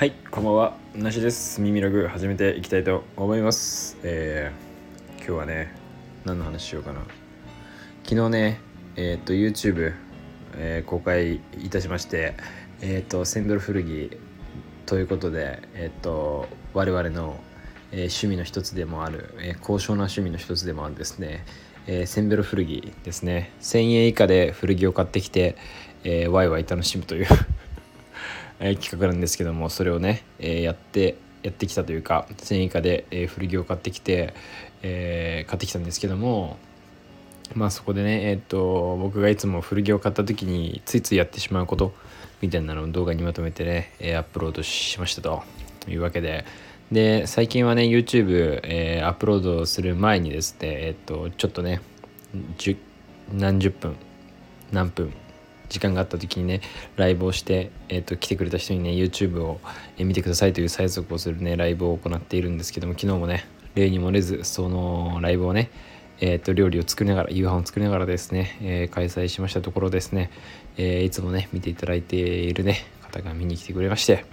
はい、こんばんは。なしです。耳ログ始めていきたいと思います。えー、今日はね、何の話しようかな。昨日ね、えっ、と、YouTube、えー公開いたしまして、えっ、と、センドル古着ということで、えっ、と、我々の、えー趣味の一つでもある、えー高尚な趣味の一つでもあるですね、えーセンベロ古着ですね。1000円以下で古着を買ってきて、えーワイワイ楽しむというえ企画なんですけどもそれをね、えやってやってきたというか1000円以下で、え古着を買ってきて、え買ってきたんですけどもまあそこでねえーっと僕がいつも古着を買った時についついやってしまうことみたいなのを動画にまとめてね、えアップロードしましたと。いうわけで。で最近はね YouTube、えーアップロードする前にですねえーっとちょっとね10何十分何分時間があった時にねライブをして、えー、と来てくれた人にね YouTube を見てくださいという催促をするねライブを行っているんですけども昨日もね例に漏れずそのライブをねえー、と料理を作りながら夕飯を作りながらですね、えー開催しましたところですね、えーいつもね見ていただいているね方が見に来てくれまして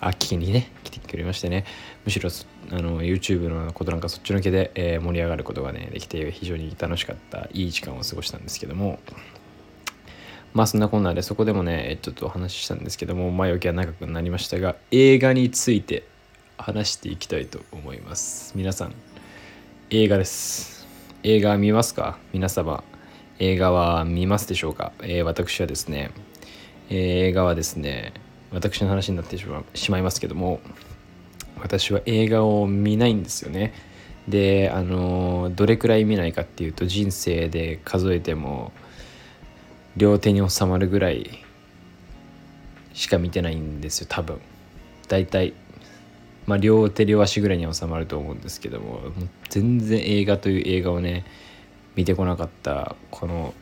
あ聞きにね来てくれましてねむしろあの YouTube のことなんかそっちのけで、えー盛り上がることがねできて非常に楽しかったいい時間を過ごしたんですけどもまあそんなこんなでそこでもねちょっとお話ししたんですけども前置きは長くなりましたが映画について話していきたいと思います。皆さん映画です。映画見ますか？皆様映画は見ますでしょうか、えー私はですね、えー映画はですね私の話になってしましまいますけども私は映画を見ないんですよね。であのどれくらい見ないかっていうと人生で数えても両手に収まるぐらいしか見てないんですよ多分。大体。まあ両手両足ぐらいに収まると思うんですけどもも全然映画という映画をね見てこなかったこの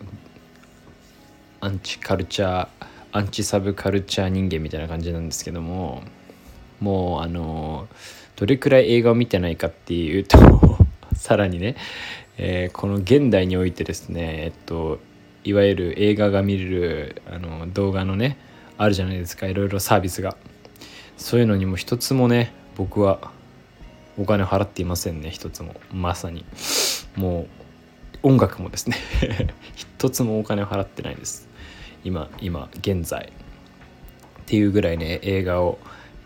アンチカルチャーアンチサブカルチャー人間みたいな感じなんですけどももうあのどれくらい映画を見てないかっていうと さらにね、えーこの現代においてですねえっといわゆる映画が見れるあの動画のねあるじゃないですか。いろいろサービスが。そういうのにも一つもね僕はお金を払っていませんね。一つも。まさに。もう音楽もですね。一つもお金を払ってないです。今今現在。っていうぐらいね映画を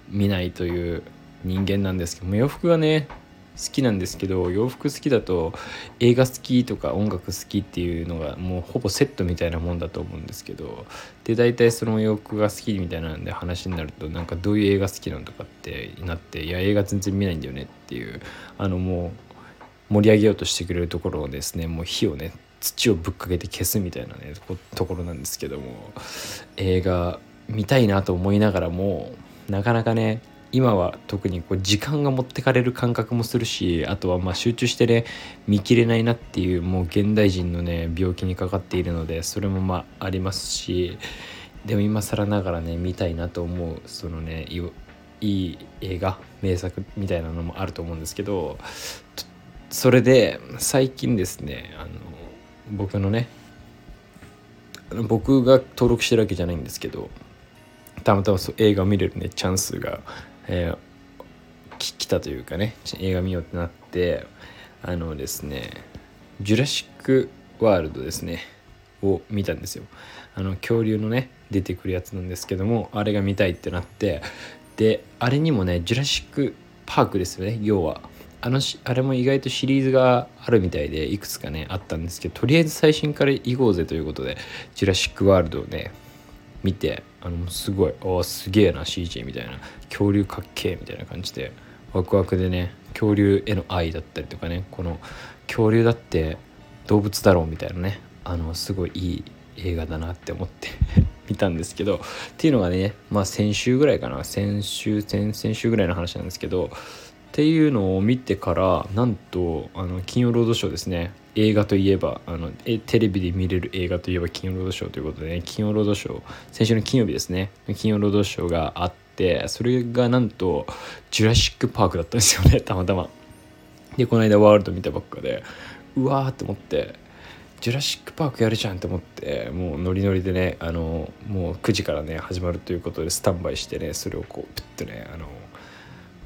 見ないという人間なんですけども洋服がね好きなんですけど洋服好きだと映画好きとか音楽好きっていうのがもうほぼセットみたいなもんだと思うんですけどで大体その洋服が好きみたいなんで話になるとなんかどういう映画好きなのとかってなっていや映画全然見ないんだよねっていうあのもう盛り上げようとしてくれるところをですねもう火をね土をぶっかけて消すみたいなねとところなんですけども映画見たいなと思いながらもなかなかね今は特にこう時間が持ってかれる感覚もするしあとはま集中してね見切れないなっていうもう現代人のね病気にかかっているのでそれもまあありますしでも今更ながらね見たいなと思うそのねいい映画名作みたいなのもあると思うんですけどそれで最近ですねあの僕のね僕が登録してるわけじゃないんですけどたまたまそ映画を見れるねチャンスが、えー来たというかね映画見ようってなってあのですね「ジュラシック・ワールド」ですねを見たんですよ。あの恐竜のね出てくるやつなんですけどもあれが見たいってなってであれにもね「ジュラシック・パーク」ですよね要は。あのしあれも意外とシリーズがあるみたいでいくつかねあったんですけどとりあえず最新から行こうぜということで「ジュラシック・ワールド」をね見てあのすごいおすげえな CG みたいな。恐竜かっけえみたいな感じでワクワクでね恐竜への愛だったりとかねこの恐竜だって動物だろうみたいなねあのすごいいい映画だなって思って 見たんですけどっていうのがねまあ先週ぐらいかな。先週先々週ぐらいの話なんですけどっていうのを見てからなんとあの金曜ロードショーですね。映画といえばあのえテレビで見れる映画といえば金曜ロードショーということでね金曜ロードショー先週の金曜日ですね。金曜ロードショーがあってそれがなんとジュラシック・パークだったんですよねたまたま。でこの間ワールド見たばっかでうわーって思ってジュラシック・パークやるじゃんって思ってもうノリノリでねあのもう9時からね始まるということでスタンバイしてねそれをこうプッとねあの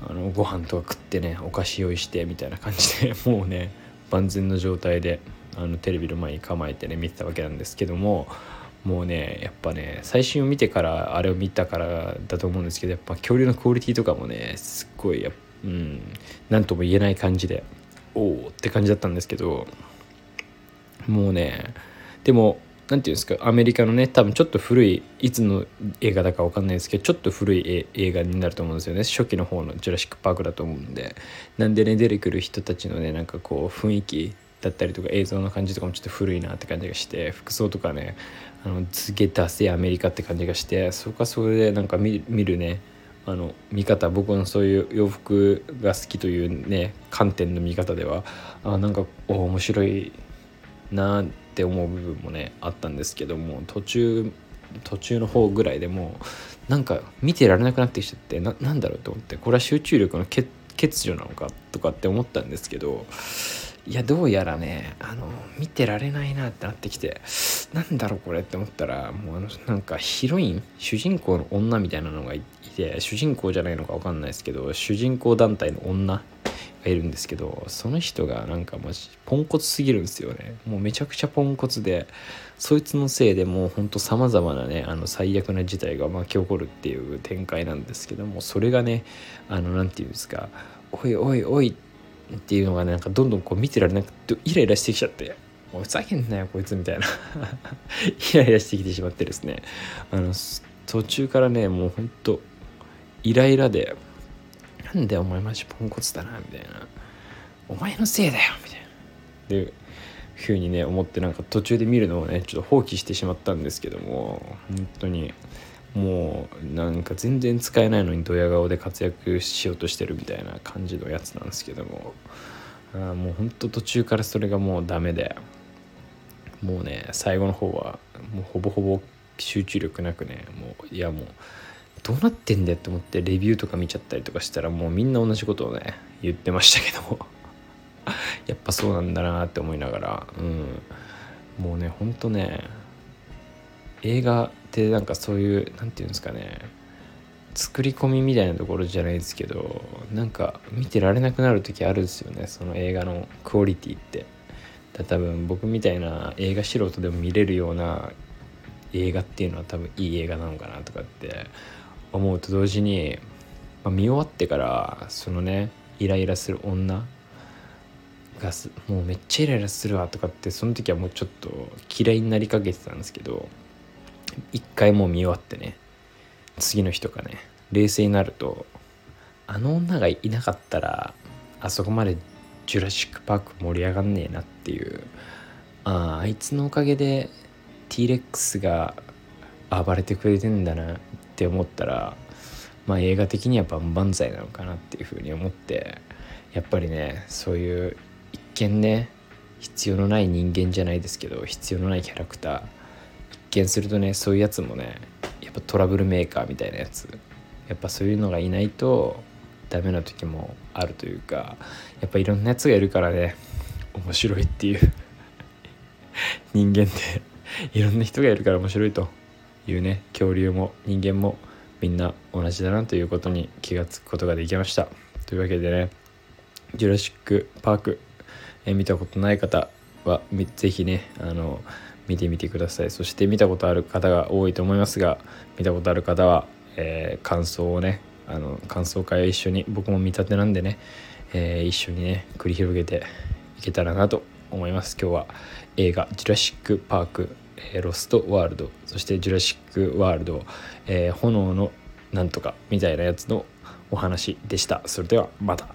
あのご飯とか食ってねお菓子用意してみたいな感じでもうね万全の状態であのテレビの前に構えてね見てたわけなんですけどももうねやっぱね最新を見てからあれを見たからだと思うんですけどやっぱ恐竜のクオリティとかもねすっごいやうん何とも言えない感じでおおって感じだったんですけどもうねでも何て言うんですかアメリカのね多分ちょっと古いいつの映画だか分かんないですけどちょっと古い映画になると思うんですよね。初期の方の「ジュラシック・パーク」だと思うんで。なんでね出てくる人たちのねなんかこう雰囲気だったりとか映像の感じとかもちょっと古いなって感じがして服装とかねあのすげえダセアメリカって感じがしてそこはそれでなんか見るねあの見方僕のそういう洋服が好きというね観点の見方ではあなんかお面白いなってって思う部分もねあったんですけども途中途中の方ぐらいでもなんか見てられなくなってきちゃってななんだろうと思ってこれは集中力の欠如なのかとかって思ったんですけどいやどうやらねあの見てられないなってなってきてなんだろうこれって思ったらもうあのなんかヒロイン主人公の女みたいなのがいて主人公じゃないのか分かんないですけど主人公団体の女がいるんですけどその人がなんかマジポンコツすぎるんですよね。もうめちゃくちゃポンコツでそいつのせいでもうほんとさまざまなねあの最悪な事態が巻き起こるっていう展開なんですけどもそれがねあの何て言うんですかおいおいおいっていうのがねなんかどんどんこう見てられなくてイライラしてきちゃってもうふざけんなよこいつみたいな。イライラしてきてしまってですね。あの途中からねもうほんとイライラでんでお前マジポンコツだなみたいな。お前のせいだよみたいな。でふうにね思ってなんか途中で見るのをねちょっと放棄してしまったんですけども本当にもうなんか全然使えないのにドヤ顔で活躍しようとしてるみたいな感じのやつなんですけどもあもうほんと途中からそれがもうダメでもうね最後の方はもうほぼほぼ集中力なくねもういやもうどうなってんだよって思ってレビューとか見ちゃったりとかしたらもうみんな同じことをね言ってましたけど やっぱそうなんだなって思いながらうん。もうねほんとね映画ってなんかそういう何て言うんですかね作り込みみたいなところじゃないですけどなんか見てられなくなる時あるんですよねその映画のクオリティって。多分僕みたいな映画素人でも見れるような映画っていうのは多分いい映画なのかなとかって思うと同時に、まあ、見終わってからそのねイライラする女がもうめっちゃイライラするわとかってその時はもうちょっと嫌いになりかけてたんですけど一回もう見終わってね次の日とかね冷静になるとあの女がいなかったらあそこまでジュラシック・パーク盛り上がんねえなっていうあああいつのおかげで T レックスが暴れてくれてんだなって思ったらまあ映画的には万々歳なのかなっていうふうに思ってやっぱりねそういう一見ね必要のない人間じゃないですけど必要のないキャラクター一見するとねそういうやつもねやっぱトラブルメーカーみたいなやつやっぱそういうのがいないとダメな時もあるというかやっぱいろんなやつがいるからね面白いっていう人間っていろんな人がいるから面白いというね恐竜も人間もみんな同じだなということに気がつくことができました。というわけでねジュラシック・パーク、え見たことない方は是非ねあの見てみてください。そして見たことある方が多いと思いますが見たことある方は、えー、感想をねあの感想会を一緒に僕も見立てなんでね、えー、一緒にね繰り広げていけたらなと思います。今日は映画「ジュラシック・パーク」えー、ロストワールドそしてジュラシックワールド、えー、炎のなんとかみたいなやつのお話でした。それではまた。